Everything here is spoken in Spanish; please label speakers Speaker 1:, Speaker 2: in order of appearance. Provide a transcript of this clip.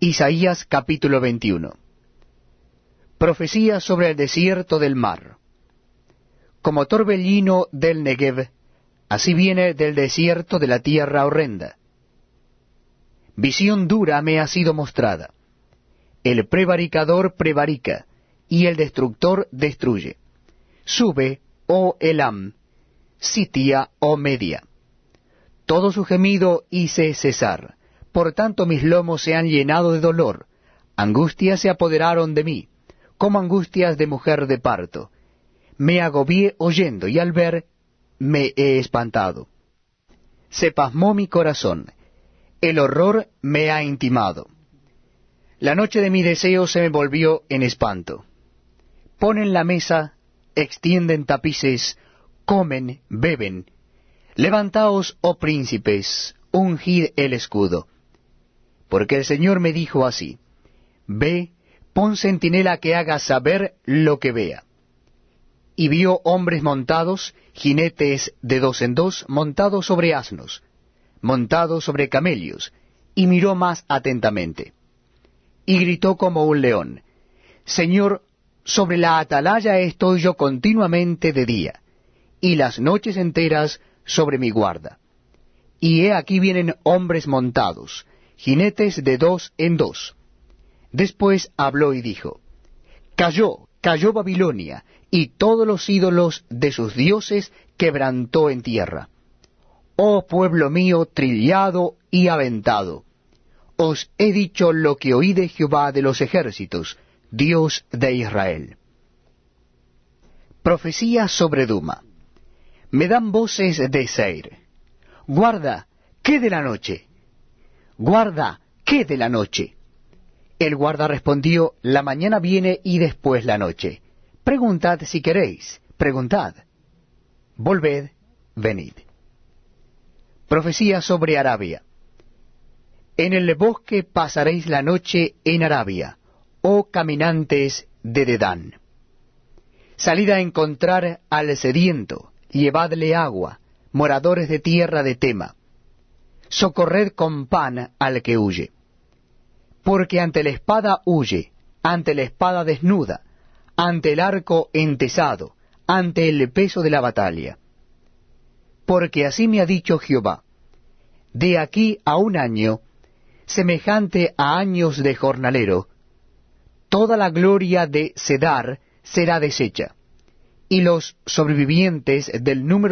Speaker 1: Isaías capítulo 21 Profecía sobre el desierto del mar. Como torbellino del Negev, así viene del desierto de la tierra horrenda. Visión dura me ha sido mostrada. El prevaricador prevarica, y el destructor destruye. Sube, oh Elam, Sitia, oh Media. Todo su gemido hice cesar por tanto mis lomos se han llenado de dolor, angustias se apoderaron de mí, como angustias de mujer de parto. Me agobié oyendo y al ver me he espantado. Se pasmó mi corazón, el horror me ha intimado. La noche de mi deseo se me volvió en espanto. Ponen la mesa, extienden tapices, comen, beben. Levantaos, oh príncipes, ungid el escudo porque el Señor me dijo así, Ve, pon centinela que haga saber lo que vea. Y vio hombres montados, jinetes de dos en dos, montados sobre asnos, montados sobre camellos, y miró más atentamente. Y gritó como un león, Señor, sobre la atalaya estoy yo continuamente de día, y las noches enteras sobre mi guarda. Y he aquí vienen hombres montados, jinetes de dos en dos. Después habló y dijo, Cayó, cayó Babilonia, y todos los ídolos de sus dioses quebrantó en tierra. Oh pueblo mío, trillado y aventado, os he dicho lo que oí de Jehová de los ejércitos, Dios de Israel. Profecía sobre Duma. Me dan voces de Seir. Guarda, ¿qué de la noche? Guarda, ¿qué de la noche? El guarda respondió, La mañana viene y después la noche. Preguntad si queréis, preguntad. Volved, venid. Profecía sobre Arabia. En el bosque pasaréis la noche en Arabia, oh caminantes de Dedán. Salid a encontrar al sediento, llevadle agua, moradores de tierra de Tema socorred con pan al que huye. Porque ante la espada huye, ante la espada desnuda, ante el arco entesado, ante el peso de la batalla. Porque así me ha dicho Jehová, de aquí a un año, semejante a años de jornalero, toda la gloria de Sedar será deshecha, y los sobrevivientes del número